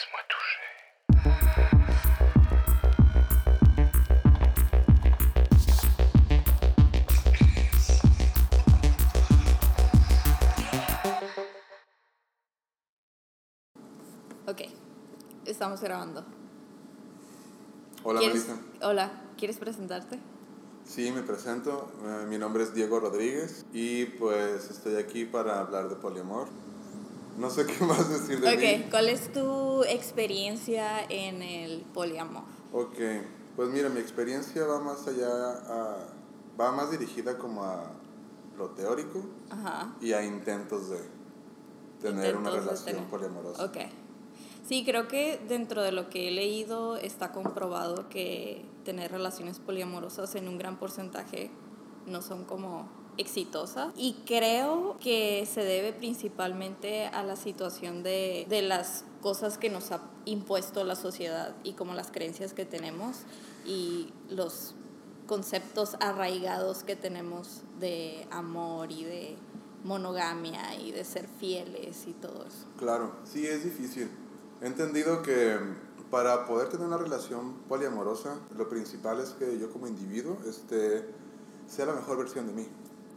Laisse-moi toucher. Ok, estamos grabando. Hola ¿Quieres- Melissa. Hola, ¿quieres presentarte? Sí, me presento. Eh, mi nombre es Diego Rodríguez y pues estoy aquí para hablar de poliamor. No sé qué más decir de Ok, mí. ¿cuál es tu experiencia en el poliamor? Ok, pues mira, mi experiencia va más allá, a- va más dirigida como a lo teórico Ajá. y a intentos de tener una Intentos relación tener. poliamorosa. Ok. Sí, creo que dentro de lo que he leído está comprobado que tener relaciones poliamorosas en un gran porcentaje no son como exitosas. Y creo que se debe principalmente a la situación de, de las cosas que nos ha impuesto la sociedad y como las creencias que tenemos y los conceptos arraigados que tenemos de amor y de monogamia y de ser fieles y todo eso. Claro, sí es difícil. He entendido que para poder tener una relación poliamorosa, lo principal es que yo como individuo este, sea la mejor versión de mí.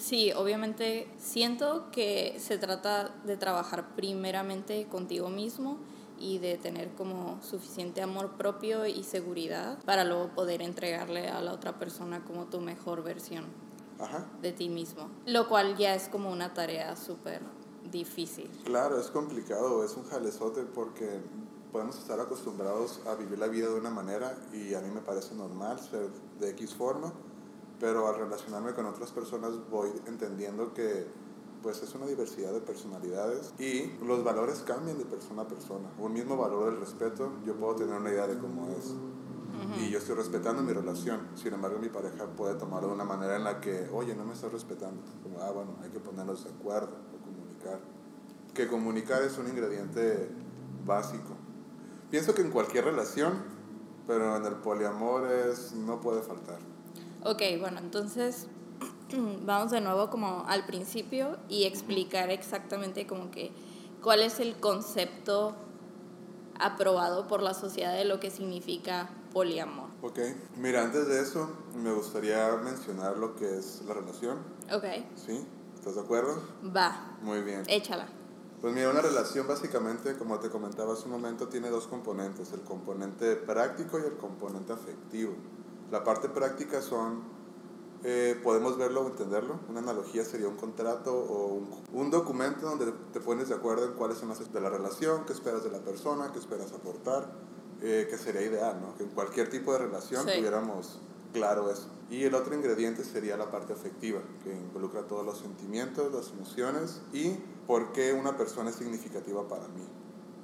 Sí, obviamente siento que se trata de trabajar primeramente contigo mismo y de tener como suficiente amor propio y seguridad para luego poder entregarle a la otra persona como tu mejor versión Ajá. de ti mismo, lo cual ya es como una tarea súper difícil. Claro, es complicado, es un jalezote porque podemos estar acostumbrados a vivir la vida de una manera y a mí me parece normal ser de X forma, pero al relacionarme con otras personas voy entendiendo que pues es una diversidad de personalidades y los valores cambian de persona a persona. Un mismo valor del respeto, yo puedo tener una idea de cómo es. Y yo estoy respetando mi relación. Sin embargo, mi pareja puede tomarlo de una manera en la que, oye, no me estás respetando. Como, ah, bueno, hay que ponernos de acuerdo o comunicar. Que comunicar es un ingrediente básico. Pienso que en cualquier relación, pero en el poliamor es, no puede faltar. Ok, bueno, entonces vamos de nuevo como al principio y explicar exactamente como que cuál es el concepto aprobado por la sociedad de lo que significa poliamor. Ok, mira, antes de eso, me gustaría mencionar lo que es la relación. Ok, ¿Sí? ¿Estás de acuerdo? va, Muy bien. échala. Pues mira, una relación básicamente, como te comentaba hace un momento, tiene dos componentes, el componente práctico y el componente afectivo. La parte práctica son, eh, podemos verlo o entenderlo, una analogía sería un contrato o un, un documento donde te pones de acuerdo en cuáles son las de la relación, qué esperas de la persona, qué esperas aportar, eh, que sería ideal, ¿no? Que en cualquier tipo de relación Sí. tuviéramos claro eso. Y el otro ingrediente sería la parte afectiva, que involucra todos los sentimientos, las emociones y por qué una persona es significativa para mí.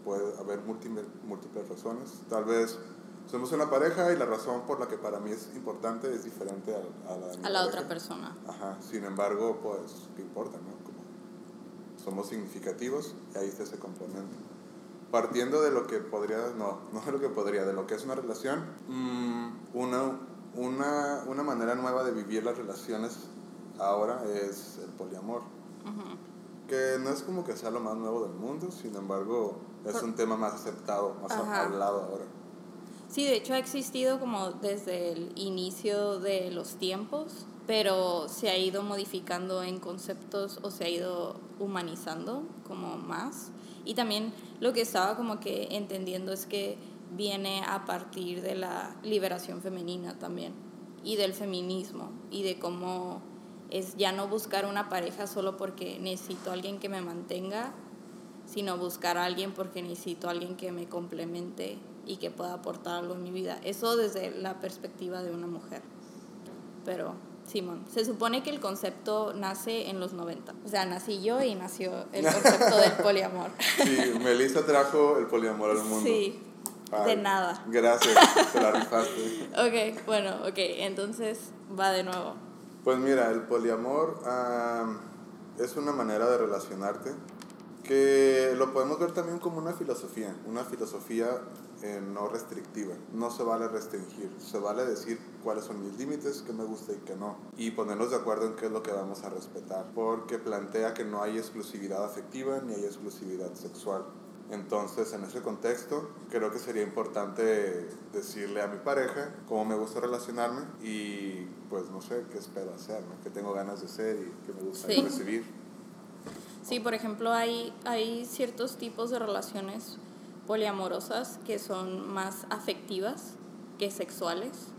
Puede haber múltiples, múltiples razones. Tal vez somos una pareja y la razón por la que para mí es importante es diferente a, a la de mi A la otra persona. Ajá, sin embargo, pues, ¿qué importa, no? Como somos significativos y ahí está ese componente. Partiendo de lo que podría, no, no de lo que podría, de lo que es una relación, mm, una, una, una manera nueva de vivir las relaciones ahora es el poliamor. Ujú. Que no es como que sea lo más nuevo del mundo, sin embargo, es Por- un tema más aceptado, más Ajá. hablado ahora. Sí, de hecho ha existido como desde el inicio de los tiempos, pero se ha ido modificando en conceptos o se ha ido humanizando como más. Y también lo que estaba como que entendiendo es que viene a partir de la liberación femenina también y del feminismo y de cómo es ya no buscar una pareja solo porque necesito a alguien que me mantenga, sino buscar a alguien porque necesito a alguien que me complemente y que pueda aportar algo en mi vida. Eso desde la perspectiva de una mujer. Pero, Simón, se supone que el concepto nace en los 90. O sea, nací yo y nació el concepto del poliamor. Sí, Melissa trajo el poliamor al mundo. Sí, de Ay, nada. Gracias, te la rifaste. Ok, bueno, ok, entonces va de nuevo. Pues mira, el poliamor ah, es una manera de relacionarte que lo podemos ver también como una filosofía, una filosofía eh, no restrictiva. No se vale restringir, se vale decir cuáles son mis límites, qué me gusta y qué no. Y ponernos de acuerdo en qué es lo que vamos a respetar, porque plantea que no hay exclusividad afectiva ni hay exclusividad sexual. Entonces, en ese contexto, creo que sería importante decirle a mi pareja cómo me gusta relacionarme y, pues, no sé, qué espero hacer, ¿no? qué tengo ganas de ser y qué me gusta Sí. recibir. Sí, por ejemplo, hay, hay ciertos tipos de relaciones poliamorosas que son más afectivas que sexuales.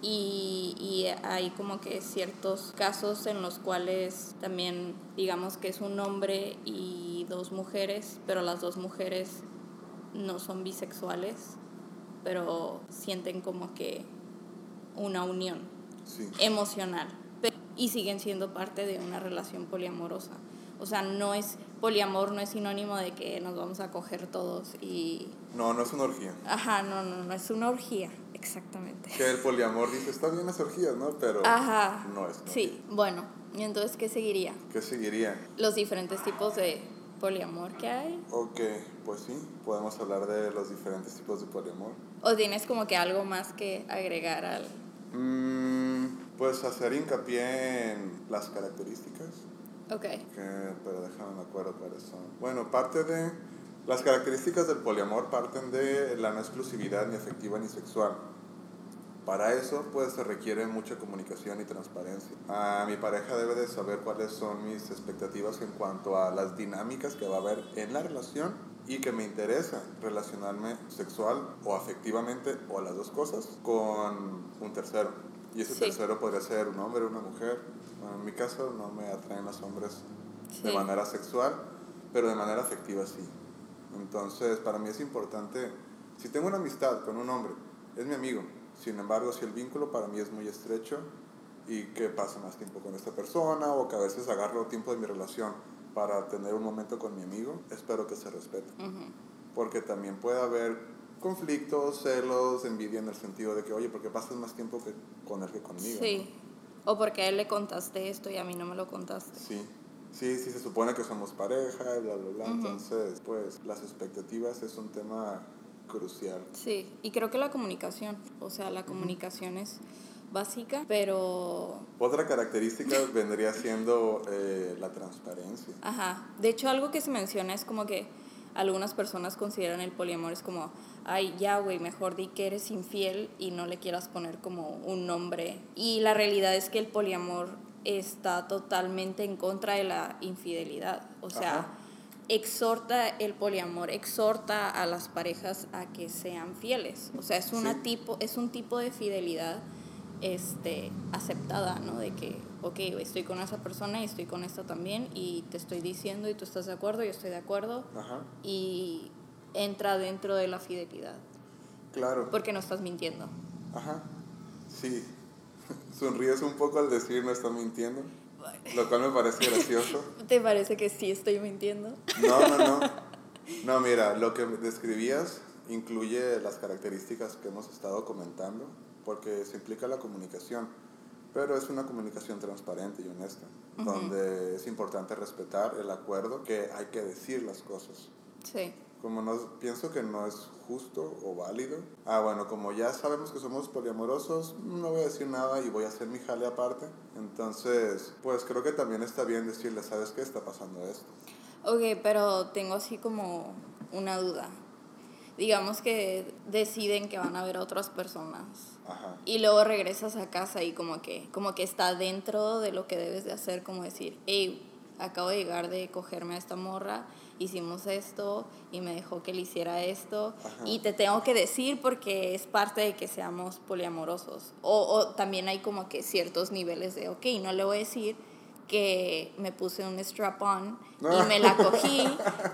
Y, y hay como que ciertos casos en los cuales también digamos que es un hombre y dos mujeres, pero las dos mujeres no son bisexuales, pero sienten como que una unión Sí. emocional y siguen siendo parte de una relación poliamorosa. O sea, no es poliamor no es sinónimo de que nos vamos a coger todos y No, no es una orgía. ajá, no, no, no es una orgía, exactamente. Que el poliamor dice, está bien las orgías, ¿no? Pero Ajá. no es. Sí, bueno, y entonces ¿qué seguiría? ¿Qué seguiría? Los diferentes tipos de poliamor que hay. Ok, pues sí, podemos hablar de los diferentes tipos de poliamor. O tienes como que algo más que agregar al Mm, pues hacer hincapié en las características, Ok. que, pero déjame me acuerdo cuáles son. Bueno, parte de las características del poliamor parten de la no exclusividad ni afectiva ni sexual. Para eso, pues se requiere mucha comunicación y transparencia. A mi pareja debe de saber cuáles son mis expectativas en cuanto a las dinámicas que va a haber en la relación y que me interesa relacionarme sexual o afectivamente o las dos cosas con un tercero. Y ese Sí. tercero podría ser un hombre una mujer. Bueno, en mi caso no me atraen los hombres de manera sexual, pero de manera afectiva sí. Entonces, para mí es importante, si tengo una amistad con un hombre, es mi amigo. Sin embargo, si el vínculo para mí es muy estrecho y que pase más tiempo con esta persona o que a veces agarro tiempo de mi relación para tener un momento con mi amigo, espero que se respete. Porque también puede haber conflictos, celos, envidia en el sentido de que, oye, ¿por qué pasas más tiempo que con él que conmigo? Sí. O porque a él le contaste esto y a mí no me lo contaste. Sí, sí, sí, se supone que somos pareja, bla, bla, bla. Entonces, pues, las expectativas es un tema crucial. Sí, y creo que la comunicación, o sea, la comunicación es básica, pero, Otra característica vendría siendo eh, la transparencia. ajá, de hecho algo que se menciona es como que algunas personas consideran el poliamor es como, ay, ya, güey, mejor di que eres infiel y no le quieras poner como un nombre. Y la realidad es que el poliamor está totalmente en contra de la infidelidad, o sea... Ajá. exhorta el poliamor, exhorta a las parejas a que sean fieles. O sea, es, una Sí. tipo, es un tipo de fidelidad este, aceptada, ¿no? De que, ok, estoy con esa persona y estoy con esta también y te estoy diciendo y tú estás de acuerdo, yo estoy de acuerdo Ajá, y entra dentro de la fidelidad, claro. porque no estás mintiendo. Ajá, sí. Sonríes un poco al decir no estás mintiendo, lo cual me parece gracioso. ¿Te parece que sí estoy mintiendo? No, no, no. No, mira, lo que describías incluye las características que hemos estado comentando, porque se implica la comunicación, pero es una comunicación transparente y honesta, Ujú. donde es importante respetar el acuerdo que hay que decir las cosas. Sí. Como no, pienso que no es justo o válido. Ah, bueno, como ya sabemos que somos poliamorosos, no voy a decir nada y voy a hacer mi jale aparte. Entonces, pues creo que también está bien decirle, ¿sabes qué está pasando esto? Ok, pero tengo así como una duda. Digamos que deciden que van a ver a otras personas Ajá. y luego regresas a casa y como que, como que está dentro de lo que debes de hacer, como decir, hey, acabo de llegar de cogerme a esta morra, hicimos esto y me dejó que le hiciera esto Ajá. y te tengo que decir porque es parte de que seamos poliamorosos. O, o también hay como que ciertos niveles de, ok, no le voy a decir que me puse un strap-on y me la cogí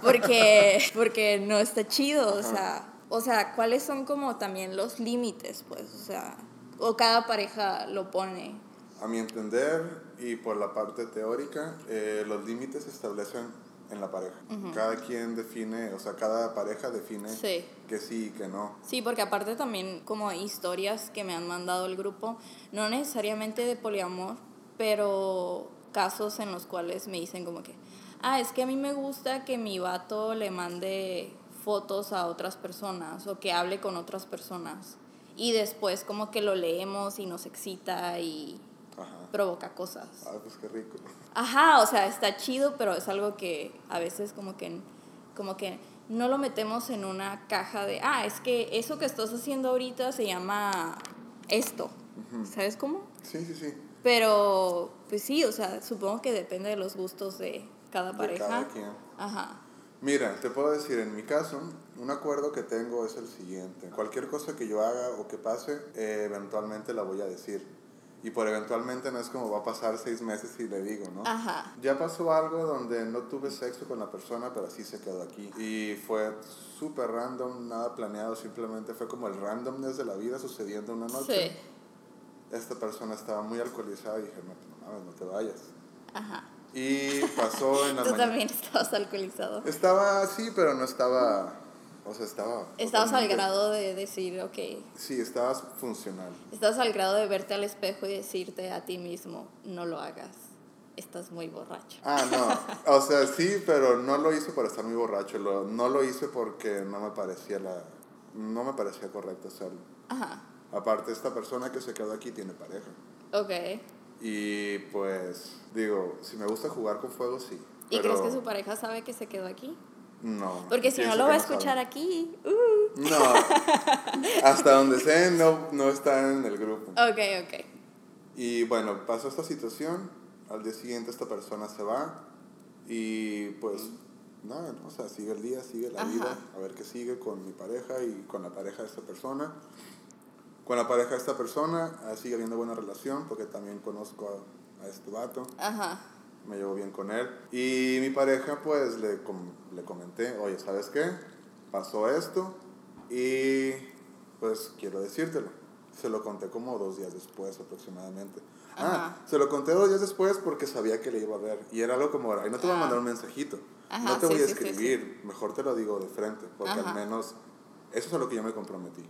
porque, porque no está chido, o sea, o sea, ¿cuáles son como también los límites, pues? O sea, o cada pareja lo pone. A mi entender y por la parte teórica, eh, los límites se establecen en la pareja. Cada quien define, o sea, cada pareja define Sí. que sí y que no. Sí, porque aparte también como historias que me han mandado el grupo, no necesariamente de poliamor, pero casos en los cuales me dicen como que, ah, es que a mí me gusta que mi vato le mande fotos a otras personas o que hable con otras personas. Y después como que lo leemos y nos excita y Ajá. provoca cosas. Ah, pues qué rico. Ajá, o sea, está chido, pero es algo que a veces como que, como que no lo metemos en una caja de, ah, es que eso que estás haciendo ahorita se llama esto. ¿Sabes cómo? Sí, sí, sí. Pero, pues sí, o sea, supongo que depende de los gustos de cada De pareja. cada quien. Ajá. Mira, te puedo decir, en mi caso, un acuerdo que tengo es el siguiente. Cualquier cosa que yo haga o que pase, eh, eventualmente la voy a decir. Y por eventualmente no es como va a pasar seis meses y le digo, ¿no? Ajá. Ya pasó algo donde no tuve sexo con la persona, pero sí se quedó aquí. Y fue súper random, nada planeado, simplemente fue como el randomness de la vida sucediendo una noche. Sí. Esta persona estaba muy alcoholizada y dije, no, pues, no mames, no te vayas. Ajá. Y pasó en la Tú mañana. también estabas alcoholizado. Estaba así, pero no estaba. O sea, estaba. Estabas al grado de decir, ok, Sí, estabas funcional. estabas al grado de verte al espejo y decirte a ti mismo, no lo hagas, estás muy borracho. Ah, no. O sea, sí, pero no lo hice por estar muy borracho. Lo, no lo hice porque no me parecía la. No me parecía correcto hacerlo. Ajá, Aparte, esta persona que se quedó aquí tiene pareja. ok. Y pues, digo, si me gusta jugar con fuego, sí. ¿Y pero crees que su pareja sabe que se quedó aquí? No. Porque si no lo va a escuchar aquí. Uh. No. Hasta donde sé, no, no está en el grupo. Ok, ok. Y bueno, pasó esta situación, al día siguiente esta persona se va y pues nada, ¿no? o sea, sigue el día, sigue la Ajá. vida, a ver qué sigue con mi pareja y con la pareja de esta persona. Con la pareja de esta persona ah, sigue habiendo buena relación porque también conozco a, a este vato, Ajá. me llevo bien con él. Y mi pareja pues le, com- le comenté, oye, ¿sabes qué? Pasó esto y pues quiero decírtelo. Se lo conté como dos días después aproximadamente. Ah, se lo conté dos días después porque sabía que le iba a ver. Y era algo como, ay, no te voy a Ah. mandar un mensajito. Ajá, no te sí, voy a sí, sí, sí. escribir. Mejor te lo digo de frente. Porque Ajá. al menos eso es a lo que yo me comprometí.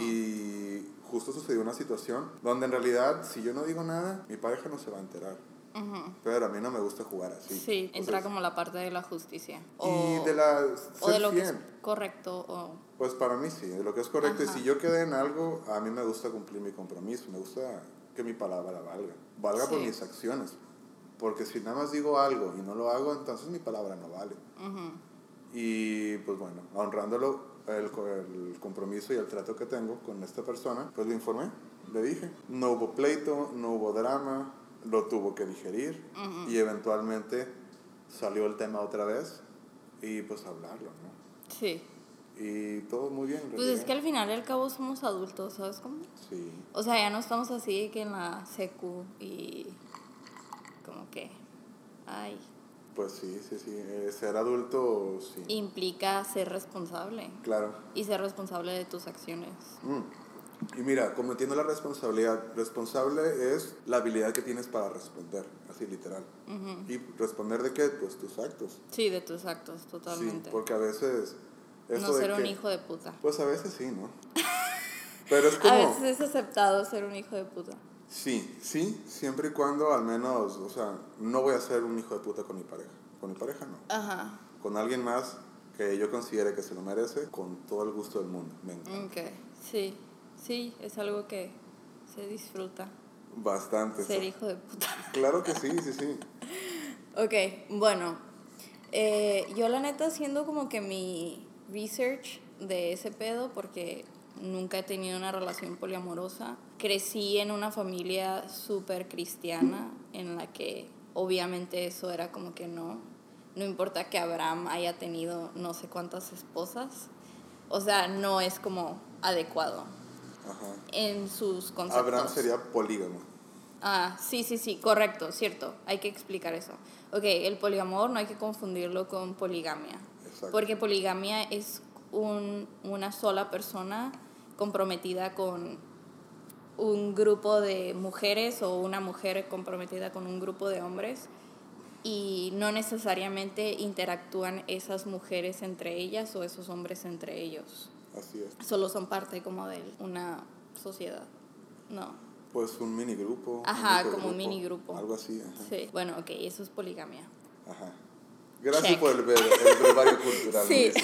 Y justo sucedió una situación donde en realidad, si yo no digo nada, mi pareja no se va a enterar. Ujú. Pero a mí no me gusta jugar así. Sí, entra Entonces, como la parte de la justicia. Y de la... o de lo que es fiel. correcto. O, Pues para mí sí, de lo que es correcto. Ajá. Y si yo quedé en algo, a mí me gusta cumplir mi compromiso. Me gusta que mi palabra valga. Valga por Sí. mis acciones. Porque si nada más digo algo y no lo hago, entonces mi palabra no vale. Ujú. Y pues bueno, honrándolo el, el compromiso y el trato que tengo con esta persona, pues le informé, le dije. No hubo pleito, no hubo drama, lo tuvo que digerir y eventualmente salió el tema otra vez y pues hablarlo, ¿no? Sí. Y todo muy bien. en Pues es que al final y al cabo somos adultos, ¿sabes cómo? Sí. O sea, ya no estamos así que en la secu y como que, ay, Pues sí, sí, sí. Eh, ser adulto, sí. implica ser responsable Claro. y ser responsable de tus acciones. Mm. Y mira, como entiendo la responsabilidad, responsable es la habilidad que tienes para responder, así literal. ¿Y responder de qué? Pues tus actos. Sí, de tus actos, totalmente. Sí, porque a veces... Eso no ser un que- hijo de puta. Pues a veces sí, ¿no? Pero es como... A veces es aceptado ser un hijo de puta. Sí, sí, siempre y cuando al menos, o sea, no voy a ser un hijo de puta con mi pareja. Con mi pareja no. Ajá. Con alguien más que yo considere que se lo merece, con todo el gusto del mundo. Me encanta. Ok, sí, sí, es algo que se disfruta. Bastante. Ser hijo de puta. Claro que sí, sí, sí. Ok, bueno, eh, yo la neta haciendo como que mi research de ese pedo, porque nunca he tenido una relación poliamorosa, crecí en una familia súper cristiana en la que obviamente eso era como que no, no importa que Abraham haya tenido no sé cuántas esposas, o sea, no es como adecuado Ajá. en sus conceptos. Abraham sería polígamo. Ah, sí, sí, sí, correcto, cierto. Hay que explicar eso. Ok, el poliamor no hay que confundirlo con poligamia. Exacto. Porque poligamia es un, una sola persona comprometida con un grupo de mujeres o una mujer comprometida con un grupo de hombres y no necesariamente interactúan esas mujeres entre ellas o esos hombres entre ellos. Así es. Solo son parte como de una sociedad. No. Pues un mini grupo. Ajá, como un mini grupo. Algo así, ajá. Sí, bueno, ok, eso es poligamia. Ajá. Gracias Check. por el, el brevario cultural. Sí.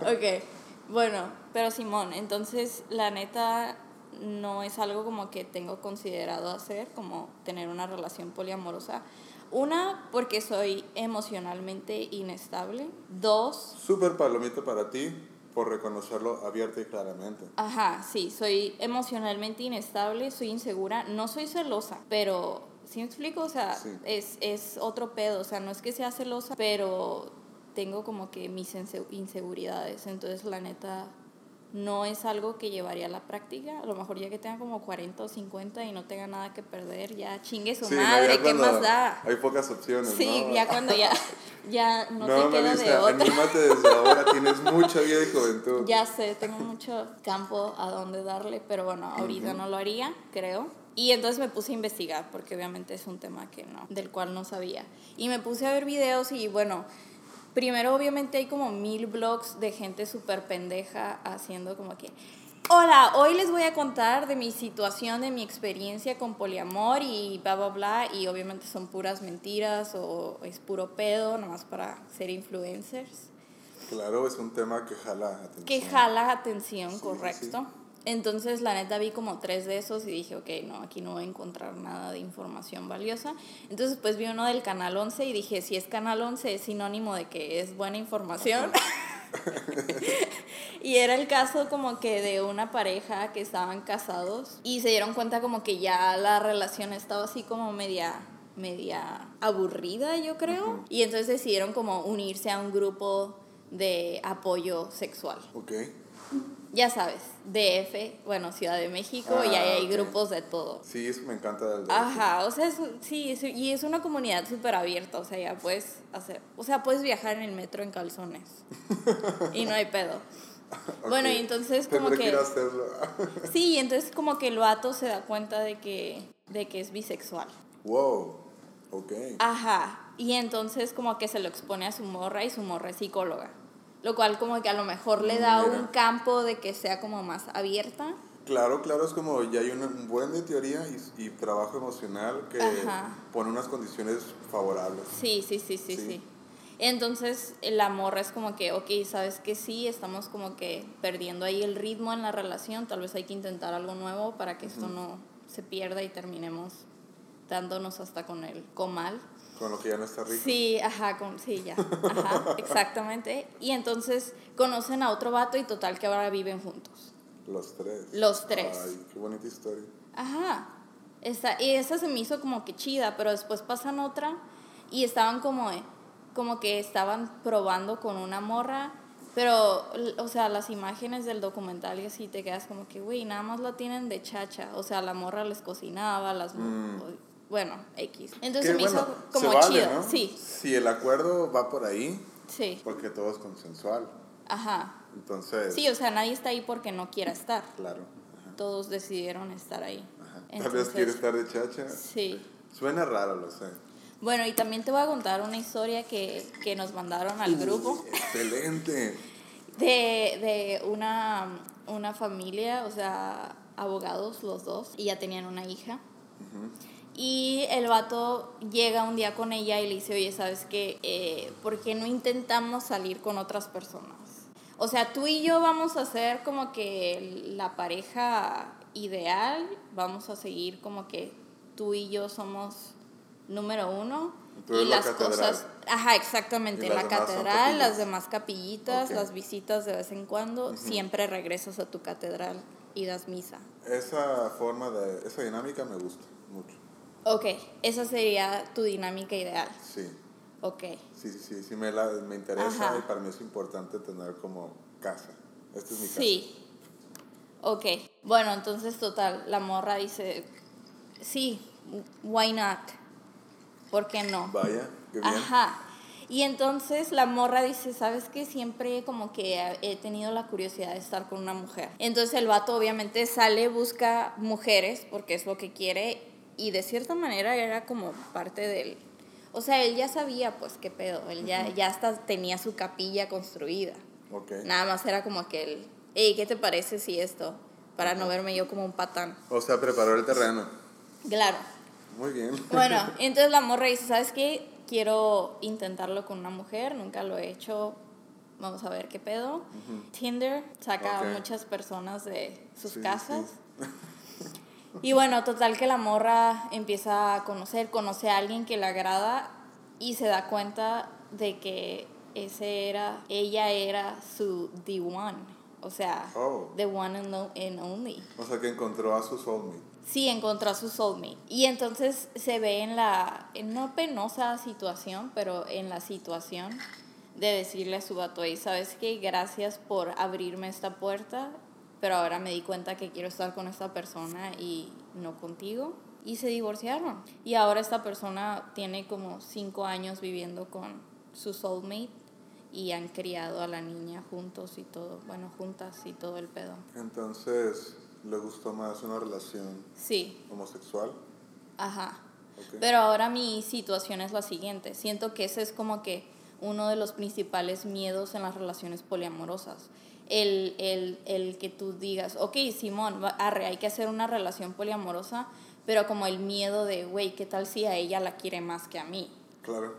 Ok, bueno, pero Simón, entonces la neta no es algo como que tengo considerado hacer, como tener una relación poliamorosa. Una, porque soy emocionalmente inestable. Dos, Súper palomito para ti por reconocerlo abierta y claramente. Ajá, sí, soy emocionalmente inestable, soy insegura, no soy celosa, pero ¿sí me explico? O sea, Sí. es, es otro pedo, o sea, no es que sea celosa, pero tengo como que mis inse- inseguridades, entonces la neta no es algo que llevaría a la práctica, a lo mejor ya que tenga como 40 o 50 y no tenga nada que perder, ya chingue su Sí, madre, ¿qué más da? Hay pocas opciones, Sí, ¿no? ya cuando ya, ya no, No, te queda de otra. anímate desde ahora, tienes mucha vida y juventud. Ya sé, tengo mucho campo a donde darle, pero bueno, ahorita no lo haría, creo. Y entonces me puse a investigar, porque obviamente es un tema que no, del cual no sabía. Y me puse a ver videos y bueno, primero obviamente hay como mil blogs de gente súper pendeja haciendo como que, hola, hoy les voy a contar de mi situación, de mi experiencia con poliamor y bla, bla, bla. Y obviamente son puras mentiras o es puro pedo, nomás para ser influencers Claro, es un tema que jala atención. que jala atención, Sí, correcto. Entonces, la neta, vi como tres de esos y dije, ok, no, aquí no voy a encontrar nada de información valiosa. Entonces, pues vi uno del Canal 11 y dije, si es Canal 11 es sinónimo de que es buena información. y era el caso como que de una pareja que estaban casados y se dieron cuenta como que ya la relación estaba así como media media aburrida, yo creo. Y entonces decidieron como unirse a un grupo de apoyo sexual. Ok. Ya sabes, DF, bueno, Ciudad de México, y Ah, ahí hay ok. grupos de todo. Sí, eso me encanta del Ajá, o sea, es- sí, es- y es una comunidad súper abierta, o sea, ya puedes hacer, o sea, puedes viajar en el metro en calzones y no hay pedo. Bueno, y entonces como Tendré que, a hacerlo. sí, y entonces como que el vato se da cuenta de que, de que es bisexual. wow. Ok. Ajá, y entonces como que se lo expone a su morra y su morra es psicóloga. Lo cual como que a lo mejor le da Mira. un campo de que sea como más abierta. Claro, claro, es como ya hay un buen de teoría y, y trabajo emocional que Ajá. pone unas condiciones favorables. Sí, sí, sí, sí, Sí. sí. Entonces la morra es como que, ok, sabes que sí, estamos como que perdiendo ahí el ritmo en la relación, tal vez hay que intentar algo nuevo para que esto no se pierda y terminemos dándonos hasta con el comal. Con lo que ya no está rico. Sí, ajá, con, sí, ya. Ajá, exactamente. Y entonces conocen a otro vato y total que ahora viven juntos. Los tres. Los tres. Ay, qué bonita historia. Ajá. Esta, y esa se me hizo como que chida, pero después pasan otra y estaban como, como que estaban probando con una morra, pero, o sea, las imágenes del documental y así te quedas como que, güey, nada más la tienen de chacha. O sea, la morra les cocinaba, las... Bueno, X. Entonces se me bueno, hizo como se vale, chido. ¿no? Sí, Si el acuerdo va por ahí, sí. porque todo es consensual. Ajá. Entonces, Sí, o sea, nadie está ahí porque no quiera estar. claro. Ajá, Todos decidieron estar ahí. ajá. Tal Entonces, vez quiere estar de chacha. Sí. Suena raro, lo sé. Bueno, y también te voy a contar una historia que, que nos mandaron al grupo Excelente. de, de una, una familia, o sea, abogados los dos, y ya tenían una hija. Y el vato llega un día con ella y le dice, oye, ¿sabes qué? Eh, ¿Por qué no intentamos salir con otras personas? O sea, tú y yo vamos a ser como que la pareja ideal, vamos a seguir como que tú y yo somos número uno. Tú y la las cosas, ajá, exactamente, la catedral, las demás capillitas, Ok. las visitas de vez en cuando, siempre regresas a tu catedral y das misa. Esa forma de, esa dinámica me gusta mucho. Ok, esa sería tu dinámica ideal. Sí, Ok. sí, sí, sí, sí me, la, me interesa Ajá. y para mí es importante tener como casa. Esta es mi casa. Sí. Ok. Bueno, entonces total, la morra dice, sí, why not? ¿Por qué no? Vaya, qué bien. Ajá. Y entonces la morra dice, ¿sabes qué? Siempre como que he tenido la curiosidad de estar con una mujer. Entonces el vato obviamente sale, busca mujeres porque es lo que quiere y de cierta manera era como parte del... O sea, él ya sabía pues qué pedo, él ya, ya hasta tenía su capilla construida. Ok. Nada más era como que hey, ¿qué te parece si esto? Para no verme yo como un patán. O sea, preparó el terreno. Claro. Muy bien. Bueno, entonces la morra dice, ¿sabes qué? Quiero intentarlo con una mujer, nunca lo he hecho. Vamos a ver qué pedo. Tinder saca Ok. a muchas personas de sus Sí, sí, casas. Y bueno, total que la morra empieza a conocer, conoce a alguien que le agrada y se da cuenta de que ese era, ella era su the one, o sea, Oh. the one and, only. O sea, que encontró a su soulmate. Sí, encontró a su soulmate. Y entonces se ve en la, en no penosa situación, pero en la situación de decirle a su vato, "Ey, ¿sabes qué? Gracias por abrirme esta puerta, pero ahora me di cuenta que quiero estar con esta persona y no contigo. Y se divorciaron. Y ahora esta persona tiene como cinco años viviendo con su soulmate y han criado a la niña juntos y todo, bueno, juntas y todo el pedo. Entonces, ¿le gustó más una relación Sí, homosexual? ajá. Pero ahora mi situación es la siguiente. Siento que ese es como que uno de los principales miedos en las relaciones poliamorosas. El, el, el que tú digas, ok, Simón, arre, hay que hacer una relación poliamorosa, pero como el miedo de, güey, ¿qué tal si a ella la quiere más que a mí? Claro.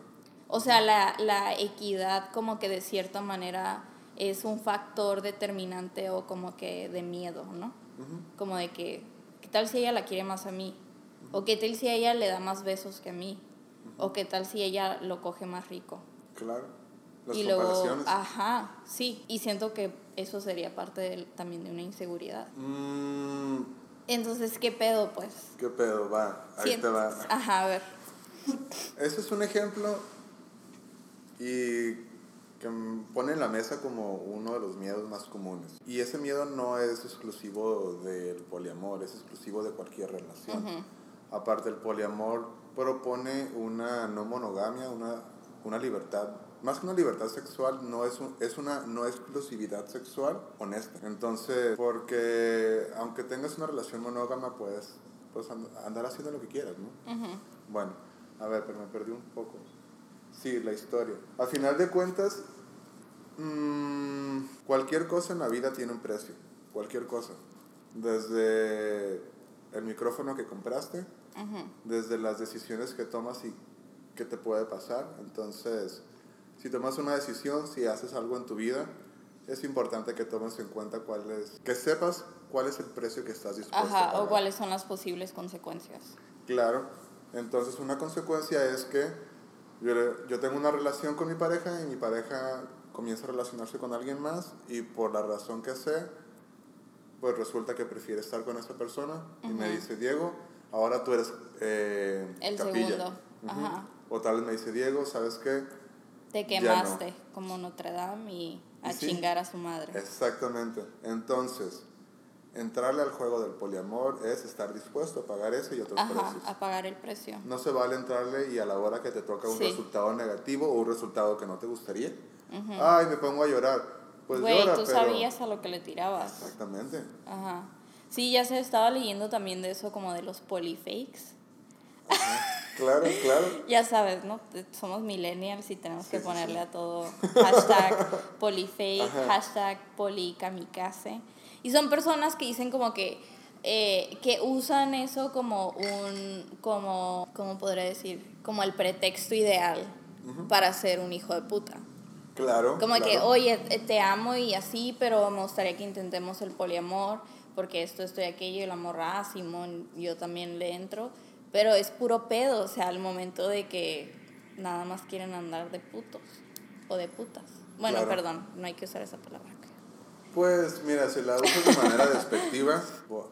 O sea, la, la equidad como que de cierta manera es un factor determinante o como que de miedo, ¿no? Como de que, ¿qué tal si ella la quiere más a mí? ¿O qué tal si ella le da más besos que a mí? ¿O qué tal si ella lo coge más rico? Claro. Las y luego, ajá, sí. Y siento que eso sería parte del- también de una inseguridad. Mm, Entonces, ¿qué pedo, pues? ¿Qué pedo? Va, ahí Sien- te va. Ajá, a ver. Ese es un ejemplo y que pone en la mesa como uno de los miedos más comunes. Y ese miedo no es exclusivo del poliamor, es exclusivo de cualquier relación. Ujú. Aparte, el poliamor propone una no monogamia, una, una libertad. Más que una libertad sexual, no es, un- es una no exclusividad sexual honesta. Entonces, porque aunque tengas una relación monógama, puedes, puedes and- andar haciendo lo que quieras, ¿no? Ujú. Bueno, a ver, pero me perdí un poco. Sí, la historia. Al final de cuentas, mm, cualquier cosa en la vida tiene un precio. Cualquier cosa. Desde el micrófono que compraste, desde las decisiones que tomas y qué te puede pasar. Entonces, si tomas una decisión, si haces algo en tu vida, es importante que tomes en cuenta cuál es, que sepas cuál es el precio que estás dispuesto a Ajá, pagar. o cuáles son las posibles consecuencias. Claro. Entonces una consecuencia es que yo, yo tengo una relación con mi pareja y mi pareja comienza a relacionarse con alguien más y por la razón que sé, pues resulta que prefiere estar con esa persona y me dice, Diego, ahora tú eres eh, El capilla. segundo, Ujú. ajá. O tal vez me dice, Diego, ¿sabes qué? Te Ya no. quemaste como Notre Dame y a sí. chingar a su madre. Exactamente. Entonces, entrarle al juego del poliamor es estar dispuesto a pagar ese y otros Ajá, precios. a pagar el precio. No se vale entrarle y a la hora que te toca un Sí. resultado negativo o un resultado que no te gustaría, Ujú. ay, me pongo a llorar. Pues Güey, llora, tú pero... sabías a lo que le tirabas. Exactamente. Ajá. Sí, ya se estaba leyendo también de eso como de los polifakes. Claro, claro. Ya sabes, ¿no? Somos millennials y tenemos que Sí, ponerle sí. a todo hashtag polifake, hashtag polikamikaze. Y son personas que dicen como que, eh, que usan eso como un, como, ¿cómo podría decir? Como el pretexto ideal para ser un hijo de puta. Claro. Como que, oye, eh, te amo y así, pero me gustaría que intentemos el poliamor, porque esto, esto y aquello, y la morra, ah, Simón, yo también le entro. Pero es puro pedo, o sea, al momento de que nada más quieren andar de putos o de putas. Bueno, Claro. perdón, no hay que usar esa palabra. Pues mira, si la usas de manera despectiva, pues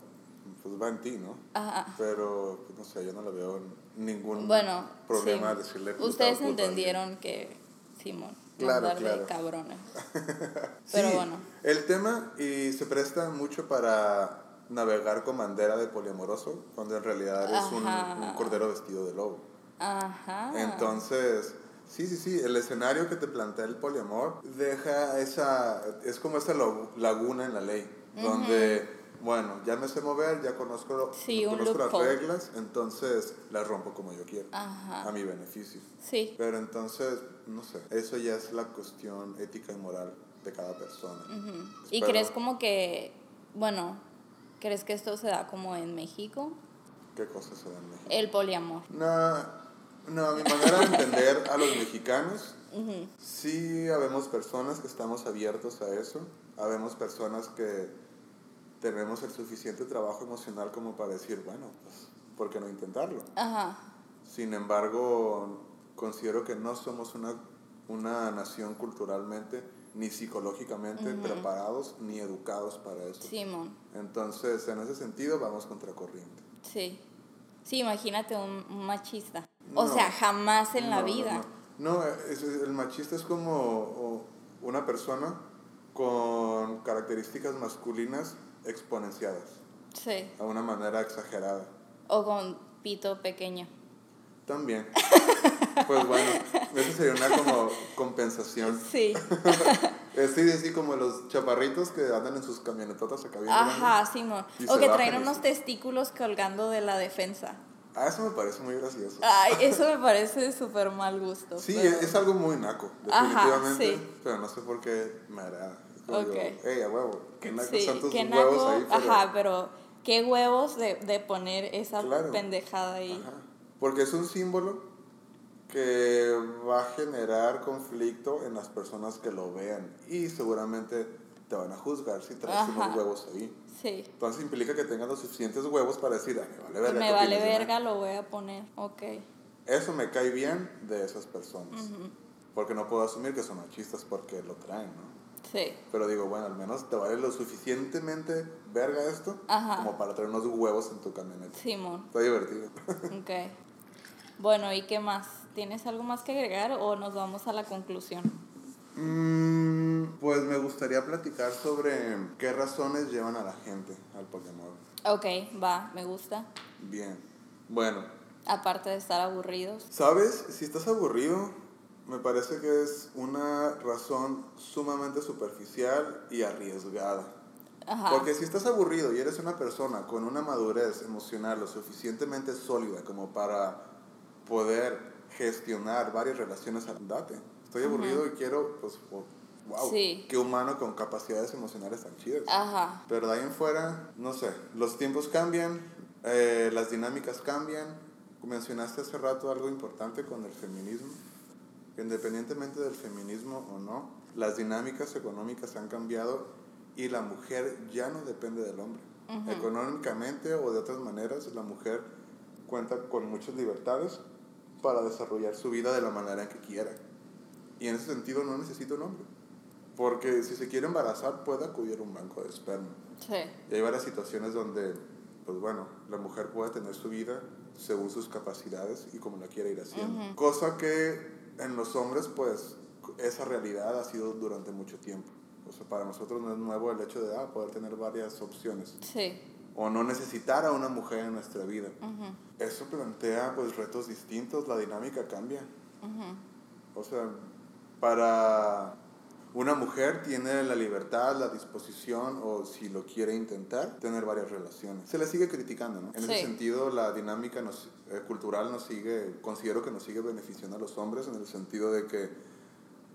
va en ti, ¿no? Ajá. Pero, pues, no sé, yo no le veo ningún Bueno, problema sí. decirle Ustedes entendieron que Simón, Claro, andar claro. de cabrones. Pero Sí, bueno. El tema y se presta mucho para navegar con bandera de poliamoroso, cuando en realidad es un, un cordero vestido de lobo. Ajá. Entonces, sí, sí, sí, el escenario que te plantea el poliamor deja esa, es como esa laguna en la ley, donde, bueno, ya me sé mover, ya conozco, Sí, conozco las reglas, entonces las rompo como yo quiero, Ajá. a mi beneficio. Sí. Pero entonces, no sé, eso ya es la cuestión ética y moral de cada persona. Ujú. ¿Y Pero- crees como que, bueno, crees que esto se da como en México? ¿Qué cosas se dan en México? El poliamor. No, no, a mi manera de entender a los mexicanos, Ujú. sí habemos personas que estamos abiertos a eso, habemos personas que tenemos el suficiente trabajo emocional como para decir, bueno, pues, ¿por qué no intentarlo? Ajá. Sin embargo, considero que no somos una, una nación culturalmente ni psicológicamente preparados ni educados para eso. Simón. Entonces, en ese sentido, vamos contracorriente. Sí. Sí, imagínate un, machista. O No. sea, jamás en la No, no, vida. No, No, es- el machista es como o, una persona con características masculinas exponenciadas, Sí. a una manera exagerada. O con pito pequeño. También. Pues bueno, eso sería una como compensación. Sí. Es sí, así como los chaparritos que andan en sus camionetotas acá bien Ajá. Simón. O que traen unos testículos colgando de la defensa. Ah, eso me parece muy gracioso. Ay, eso me parece de súper mal gusto. Sí, pero- es algo muy naco, Ajá, definitivamente. sí. Pero no sé por qué me digo, Ok. hey, a huevo, qué nacos Sí, son tus qué huevos naco, ahí. Pero, Ajá, pero qué huevos de, de poner esa Claro. pendejada ahí. Ajá. Porque es un símbolo que va a generar conflicto en las personas que lo vean. Y seguramente te van a juzgar si traes Ajá. unos huevos ahí. Sí. Entonces implica que tengas los suficientes huevos para decir, "Ay, me vale verga. me ¿qué vale opinas de mí?". verga, lo voy a poner. Ok. Eso me cae bien de esas personas. Porque no puedo asumir que son machistas porque lo traen, ¿no? Sí. Pero digo, bueno, al menos te vale lo suficientemente verga esto Ajá. como para traer unos huevos en tu camioneta. Simón. Está divertido. Ok. Bueno, ¿y qué más? ¿Tienes algo más que agregar o nos vamos a la conclusión? Mm, pues me gustaría platicar sobre qué razones llevan a la gente al Pokémon. Ok, va, me gusta. Bien. Bueno, Aparte de estar aburridos. ¿sabes? Si estás aburrido, me parece que es una razón sumamente superficial y arriesgada. Ajá. Porque si estás aburrido y eres una persona con una madurez emocional lo suficientemente sólida como para poder gestionar varias relaciones, date. Estoy aburrido y quiero, pues, wow, Sí. qué humano con capacidades emocionales tan chidas. Ajá. Pero de ahí en fuera, no sé, los tiempos cambian, eh, las dinámicas cambian. Mencionaste hace rato algo importante con el feminismo. Independientemente del feminismo o no, las dinámicas económicas han cambiado y la mujer ya no depende del hombre. Económicamente o de otras maneras, la mujer cuenta con muchas libertades para desarrollar su vida de la manera en que quiera. Y en ese sentido no necesita un hombre. Porque si se quiere embarazar, puede acudir a un banco de esperma. Sí. Y hay varias situaciones donde, pues bueno, la mujer puede tener su vida según sus capacidades y como la quiera ir haciendo. Cosa que en los hombres, pues, esa realidad ha sido durante mucho tiempo. O sea, para nosotros no es nuevo el hecho de ah, poder tener varias opciones. Sí. O no necesitar a una mujer en nuestra vida. Eso plantea, pues, retos distintos, la dinámica cambia. O sea, para una mujer tiene la libertad, la disposición o si lo quiere intentar, tener varias relaciones. Se le sigue criticando, ¿no? En ese Sí. sentido, la dinámica nos, eh, cultural nos sigue, considero que nos sigue beneficiando a los hombres en el sentido de que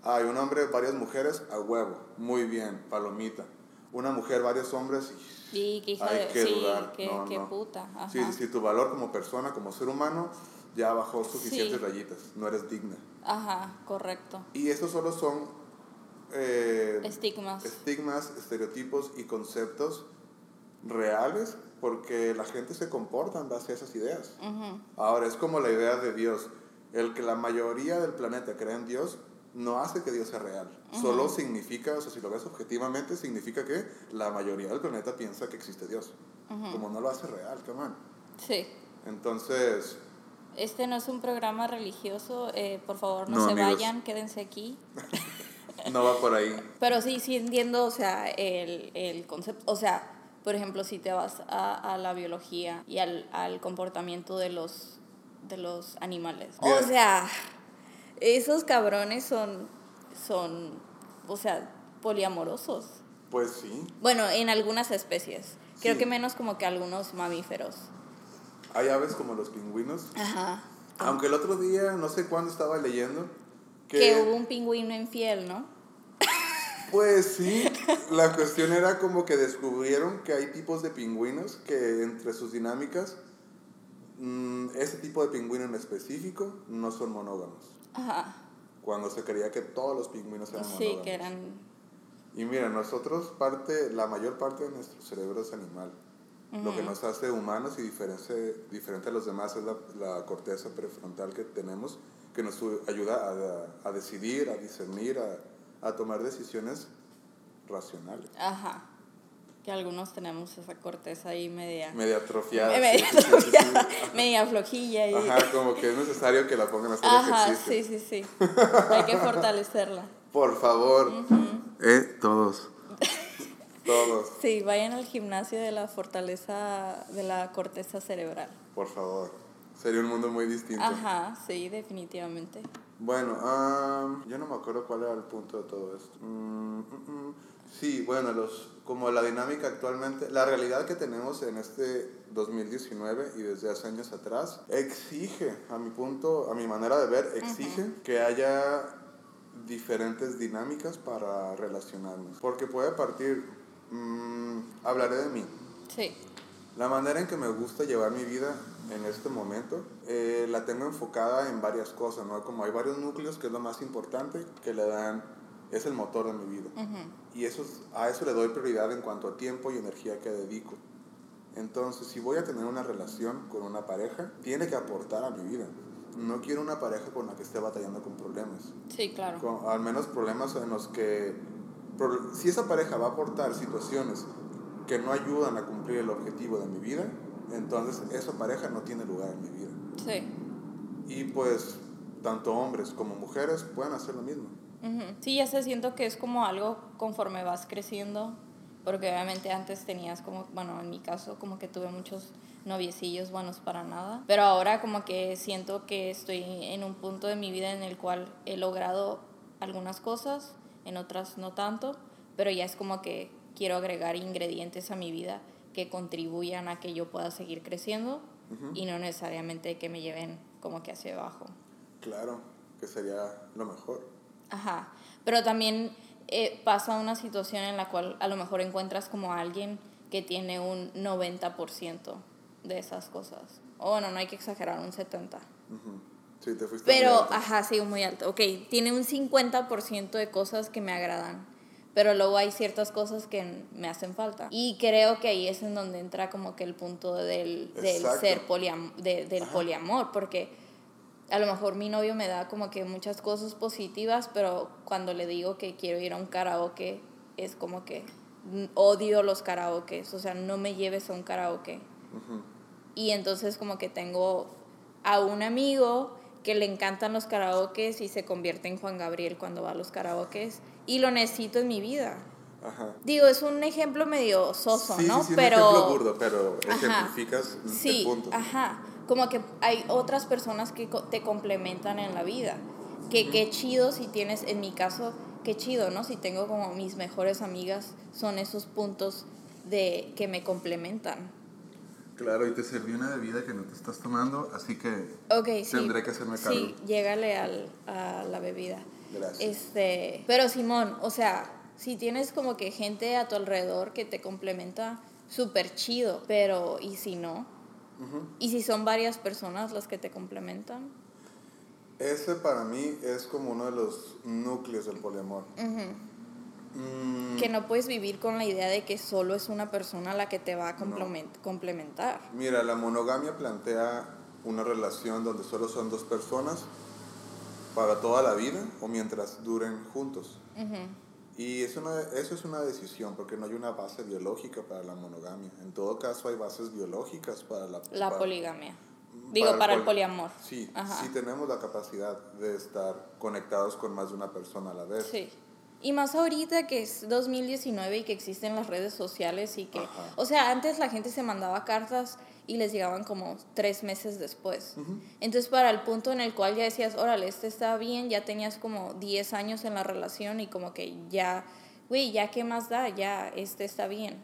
hay un hombre, varias mujeres, a huevo, muy bien, palomita. Una mujer, varios hombres, y Y que hija hay de... que sí, dudar. qué, No, qué no. puta. Ajá. si, si tu valor como persona, como ser humano, ya bajó suficientes Sí. rayitas, no eres digna. Ajá, correcto. Y esos solo son eh, Estigmas. estigmas, estereotipos y conceptos reales porque la gente se comporta en base a esas ideas. Ujú, Ahora, es como la idea de Dios. El que la mayoría del planeta cree en Dios no hace que Dios sea real. Solo significa, o sea, si lo ves objetivamente, significa que la mayoría del planeta piensa que existe Dios. Como no lo hace real, on. Sí. Entonces, Este no es un programa religioso, eh, por favor no, No, se amigos. vayan, quédense aquí. no va por ahí. Pero sí, sí entiendo, o sea, el, el concepto, o sea, por ejemplo, si te vas a, a la biología y al, al comportamiento de los, de los animales. O sea, esos cabrones son, son, o sea, poliamorosos. Pues sí. Bueno, en algunas especies. Creo Sí. que menos como que algunos mamíferos. Hay aves como los pingüinos Ajá. Aunque el otro día, no sé cuándo estaba leyendo, que, Que hubo un pingüino infiel, ¿no? pues sí, la cuestión era como que descubrieron que hay tipos de pingüinos que entre sus dinámicas, mm, ese tipo de pingüino en específico no son monógamos. Ajá. Cuando se creía que todos los pingüinos eran Sí, monógamos. que eran Y mira, nosotros parte, la mayor parte de nuestro cerebro es animal. Lo que nos hace humanos y diferente, diferente a los demás es la, la corteza prefrontal que tenemos, que nos ayuda a, a decidir, a discernir, a, a tomar decisiones racionales. Ajá. Que algunos tenemos esa corteza ahí media... Media atrofiada. Media sí, sí, sí, sí, atrofiada, sí. media flojilla. Y... Ajá, como que es necesario que la pongan a hacer Ajá, ejercicio. sí, sí, sí. Hay que fortalecerla. Por favor. Eh, todos. todos, Sí, vayan al gimnasio de la fortaleza de la corteza cerebral. por favor. Sería un mundo muy distinto. Ajá, sí, definitivamente. Bueno, am, yo no me acuerdo cuál era el punto de todo esto. Mm, mm, mm. Sí, bueno, los, como la dinámica actualmente, la realidad que tenemos en este 2019 y desde hace años atrás, exige, a mi punto, a mi manera de ver, exige que haya diferentes dinámicas para relacionarnos. Porque puede partir, hablaré de mí. Sí. La manera en que me gusta llevar mi vida en este momento eh, la tengo enfocada en varias cosas, ¿no? Como hay varios núcleos, que es lo más importante, que le dan, es el motor de mi vida. Y eso, es- a eso le doy prioridad en cuanto a tiempo y energía que dedico. Entonces, si voy a tener una relación con una pareja, tiene que aportar a mi vida. No quiero una pareja con la que esté batallando con problemas Sí, claro. con al menos problemas en los que pro- si esa pareja va a aportar situaciones que no ayudan a cumplir el objetivo de mi vida, entonces esa pareja no tiene lugar en mi vida. Sí. Y pues tanto hombres como mujeres pueden hacer lo mismo. Sí, ya sé, siento que es como algo conforme vas creciendo, porque obviamente antes tenías como, bueno, en mi caso como que tuve muchos noviecillos buenos para nada, pero ahora como que siento que estoy en un punto de mi vida en el cual he logrado algunas cosas, en otras no tanto, pero ya es como que quiero agregar ingredientes a mi vida que contribuyan a que yo pueda seguir creciendo y no necesariamente que me lleven como que hacia abajo. Claro, que sería lo mejor. Ajá, pero también eh, pasa una situación en la cual a lo mejor encuentras como a alguien que tiene un 90% de esas cosas. O bueno, no hay que exagerar, un 70%. Ujú. Sí, te fuiste muy Pero, alto. ajá, sí, muy alto. Ok, tiene un 50% de cosas que me agradan, pero luego hay ciertas cosas que me hacen falta. Y creo que ahí es en donde entra como que el punto del, del ser poliam de- del Ajá. poliamor, porque a lo mejor mi novio me da como que muchas cosas positivas, pero cuando le digo que quiero ir a un karaoke, es como que odio los karaokes, o sea, no me lleves a un karaoke. Y entonces como que tengo a un amigo que le encantan los karaokes y se convierte en Juan Gabriel cuando va a los karaokes y lo necesito en mi vida. Ajá. Digo, es un ejemplo medio soso, Sí, ¿no? sí, sí, pero un ejemplo burdo, pero Ajá. ejemplificas el sí, punto. ajá, como que hay otras personas que te complementan en la vida. Que qué chido si tienes, en mi caso, qué chido, ¿no? Si tengo como mis mejores amigas, son esos puntos de que me complementan. Claro, y te serví una bebida que no te estás tomando, así que Ok, sí. Tendré que hacerme cargo. Sí, llégale al, a la bebida. Gracias. Este, pero Simón, o sea, si tienes como que gente a tu alrededor que te complementa, súper chido, pero ¿y si no? ¿Y si son varias personas las que te complementan? ese para mí es como uno de los núcleos del poliamor. Mm, Que no puedes vivir con la idea de que solo es una persona la que te va a complemen- complementar. Mira, la monogamia plantea una relación donde solo son dos personas para toda la vida o mientras duren juntos. Y es una, eso es una decisión porque no hay una base biológica para la monogamia. En todo caso hay bases biológicas para la, La para- poligamia. Digo, para el pol- poliamor. Sí, Ajá. sí tenemos la capacidad de estar conectados con más de una persona a la vez. Sí. Y más ahorita que es 2019 y que existen las redes sociales y que, Ajá. o sea, antes la gente se mandaba cartas y les llegaban como tres meses después. Entonces, para el punto en el cual ya decías, órale, este está bien, ya tenías como 10 años en la relación y como que ya, güey, ya qué más da, ya, este está bien,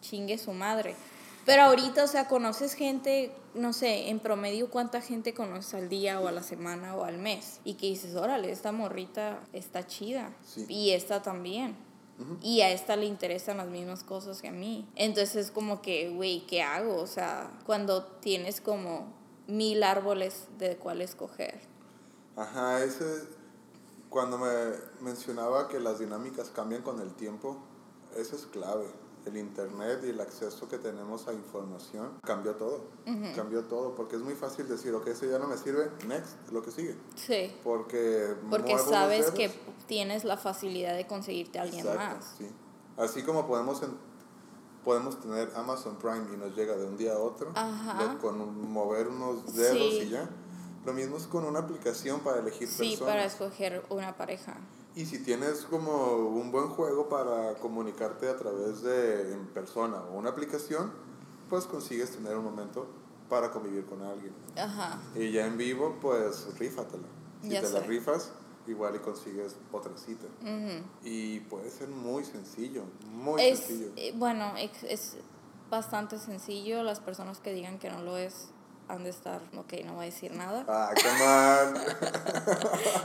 chingue su madre. Pero ahorita, o sea, conoces gente, no sé, en promedio cuánta gente conoces al día o a la semana o al mes. Y que dices, órale, esta morrita está chida. Sí. Y esta también. Y a esta le interesan las mismas cosas que a mí. Entonces es como que, güey, ¿qué hago? O sea, cuando tienes como mil árboles de cuál escoger. Ajá, ese... Cuando me mencionaba que las dinámicas cambian con el tiempo, eso es clave. El internet y el acceso que tenemos a información cambió todo. Cambió todo porque es muy fácil decir, ok, eso ya no me sirve, next, lo que sigue. Sí. Porque, Porque sabes que tienes la facilidad de conseguirte a alguien Exacto, más. sí. Así como podemos, en- podemos tener Amazon Prime y nos llega de un día a otro, Ajá. lo- con un- mover unos dedos Sí. y ya. Lo mismo es con una aplicación para elegir Sí, personas. para escoger una pareja. Y si tienes como un buen juego para comunicarte a través de en persona o una aplicación, pues consigues tener un momento para convivir con alguien. Ajá. Y ya en vivo, pues rífatela. Si Ya te la sé. rifas, igual y consigues otra cita. Ujú. Y puede ser muy sencillo, muy Es, sencillo. eh, bueno, es bastante sencillo. Las personas que digan que no lo es han de estar, ok, no voy a decir nada. Ah, come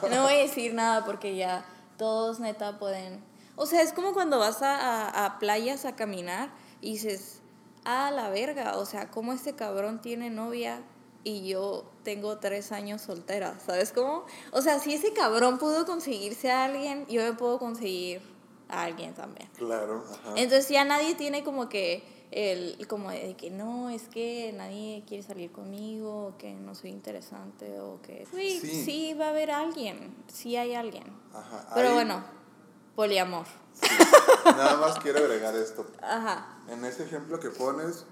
on. No voy a decir nada porque ya todos neta pueden... O sea, es como cuando vas a, a, a playas a caminar y dices, ah, la verga, o sea, ¿cómo este cabrón tiene novia y yo tengo tres años soltera? ¿Sabes cómo? O sea, si ese cabrón pudo conseguirse a alguien, yo me puedo conseguir a alguien también. Claro, ajá. Entonces ya nadie tiene como que el como de que no, es que nadie quiere salir conmigo, o que no soy interesante o que Sí. sí. va a haber alguien, sí hay alguien. Ajá, Pero bueno, poliamor. sí. Nada más quiero agregar esto. Ajá. En ese ejemplo que pones,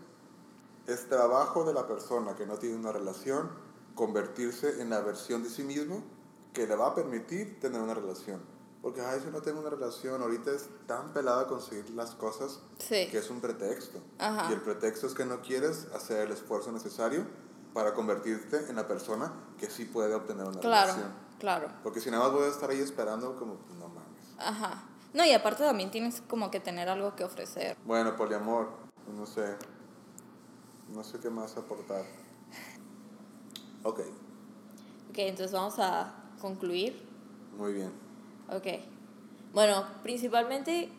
es trabajo de la persona que no tiene una relación convertirse en la versión de sí mismo que le va a permitir tener una relación. Porque, ay, si no tengo una relación, ahorita es tan pelada conseguir las cosas Sí. que es un pretexto. Ajá. Y el pretexto es que no quieres hacer el esfuerzo necesario para convertirte en la persona que sí puede obtener una Claro, relación. claro. Porque si nada más voy a estar ahí esperando, como, no mames. Ajá. No, y aparte también tienes como que tener algo que ofrecer. Bueno, poliamor, no sé. No sé qué más aportar. Ok, Ok, entonces vamos a concluir. muy bien. Ok. Bueno, principalmente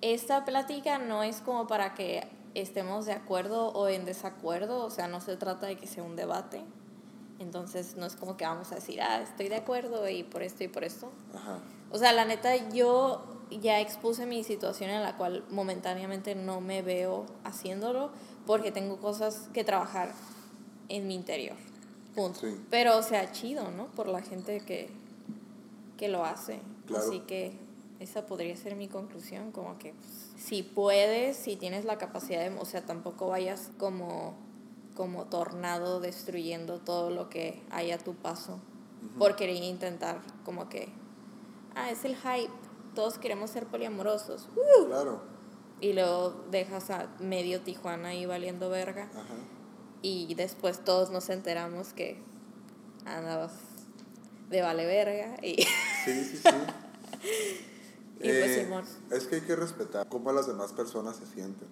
esta plática no es como para que estemos de acuerdo o en desacuerdo, o sea, no se trata de que sea un debate. Entonces no es como que vamos a decir, ah, estoy de acuerdo y por esto y por esto. Ajá. O sea, la neta, yo ya expuse mi situación en la cual momentáneamente no me veo haciéndolo porque tengo cosas que trabajar en mi interior. Punto. Sí. Pero, o sea, chido, ¿no? Por la gente que, que lo hace. Claro. Así que esa podría ser mi conclusión, como que pues, si puedes, si tienes la capacidad de, o sea, tampoco vayas como, como tornado destruyendo todo lo que hay a tu paso por querer intentar como que, ah, es el hype, todos queremos ser poliamorosos, ¡uh! Claro. y luego dejas a medio Tijuana ahí valiendo verga Ajá. y después todos nos enteramos que andabas de vale verga y Sí, sí, sí. Y pues, Simón. Es que hay que respetar cómo las demás personas se sienten.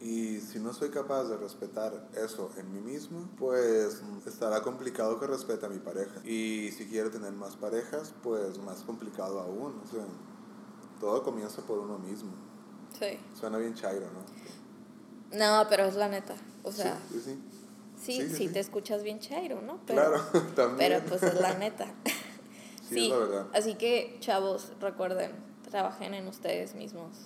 Y si no soy capaz de respetar eso en mí mismo, pues estará complicado que respete a mi pareja. Y si quiere tener más parejas, pues más complicado aún. O sea, todo comienza por uno mismo. sí. Suena bien chairo, ¿no? No, pero es la neta, o sea, sí, sí, sí. sí, sí, sí, sí, sí. te escuchas bien chairo, ¿no? Pero, Claro, también. Pero pues es la neta. Sí, es la verdad. Así que, chavos, recuerden, trabajen en ustedes mismos.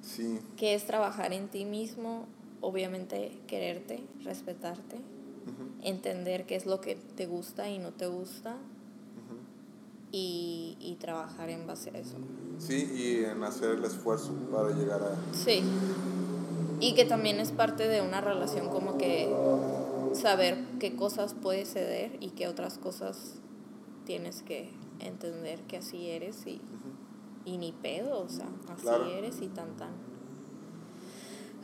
Sí, ¿Qué es trabajar en ti mismo? Obviamente, quererte, respetarte, entender qué es lo que te gusta y no te gusta y, y trabajar en base a eso. sí, y en hacer el esfuerzo para llegar a... Sí. Y que también es parte de una relación como que saber qué cosas puedes ceder y qué otras cosas tienes que entender que así eres y, Ujú. y ni pedo, o sea, así Claro. eres y tan tan.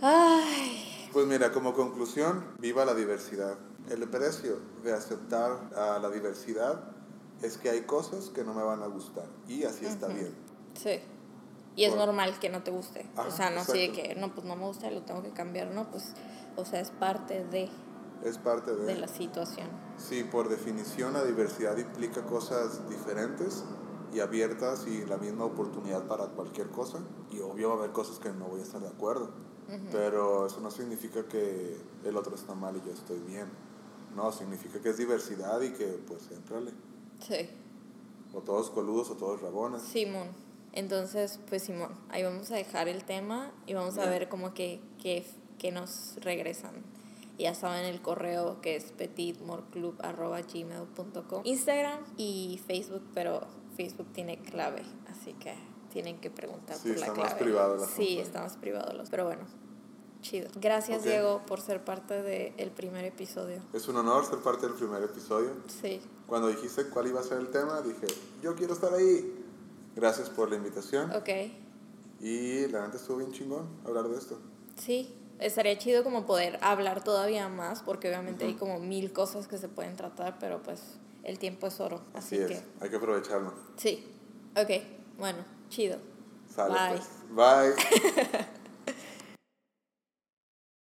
Ay, Pues mira, como conclusión, viva la diversidad. El precio de aceptar a la diversidad es que hay cosas que no me van a gustar y así está Ujú. bien. sí. Y es Bueno. normal que no te guste. o Ajá, sea, no así de que, no, pues no me gusta lo tengo que cambiar, no, pues, o sea, es parte de, Es parte de... de la situación. Sí, por definición la diversidad implica cosas diferentes y abiertas y la misma oportunidad para cualquier cosa. Y obvio va a haber cosas que no voy a estar de acuerdo. Pero eso no significa que el otro está mal y yo estoy bien. No, significa que es diversidad y que pues entrale. Sí. O todos coludos o todos rabones. Simón. Entonces, pues Simón, ahí vamos a dejar el tema y vamos a ver como que, que, que nos regresan. Ya saben el correo que es petitmorclub.gmail.com Instagram y Facebook, pero Facebook tiene clave, así que tienen que preguntar Sí, por la está clave. más privado el sí, está más privado. los- Pero bueno, chido. Gracias Ok. Diego por ser parte del primer episodio. Es un honor ser parte del primer episodio. Sí, Cuando dijiste cuál iba a ser el tema, dije, yo quiero estar ahí. Gracias por la invitación. ok. Y la neta estuvo bien chingón hablar de esto. Sí, estaría chido como poder hablar todavía más, porque obviamente hay como mil cosas que se pueden tratar, pero pues el tiempo es oro. Así, Así, es, que hay que aprovecharlo. sí. Ok, bueno, chido. Sale Bye. pues. Bye.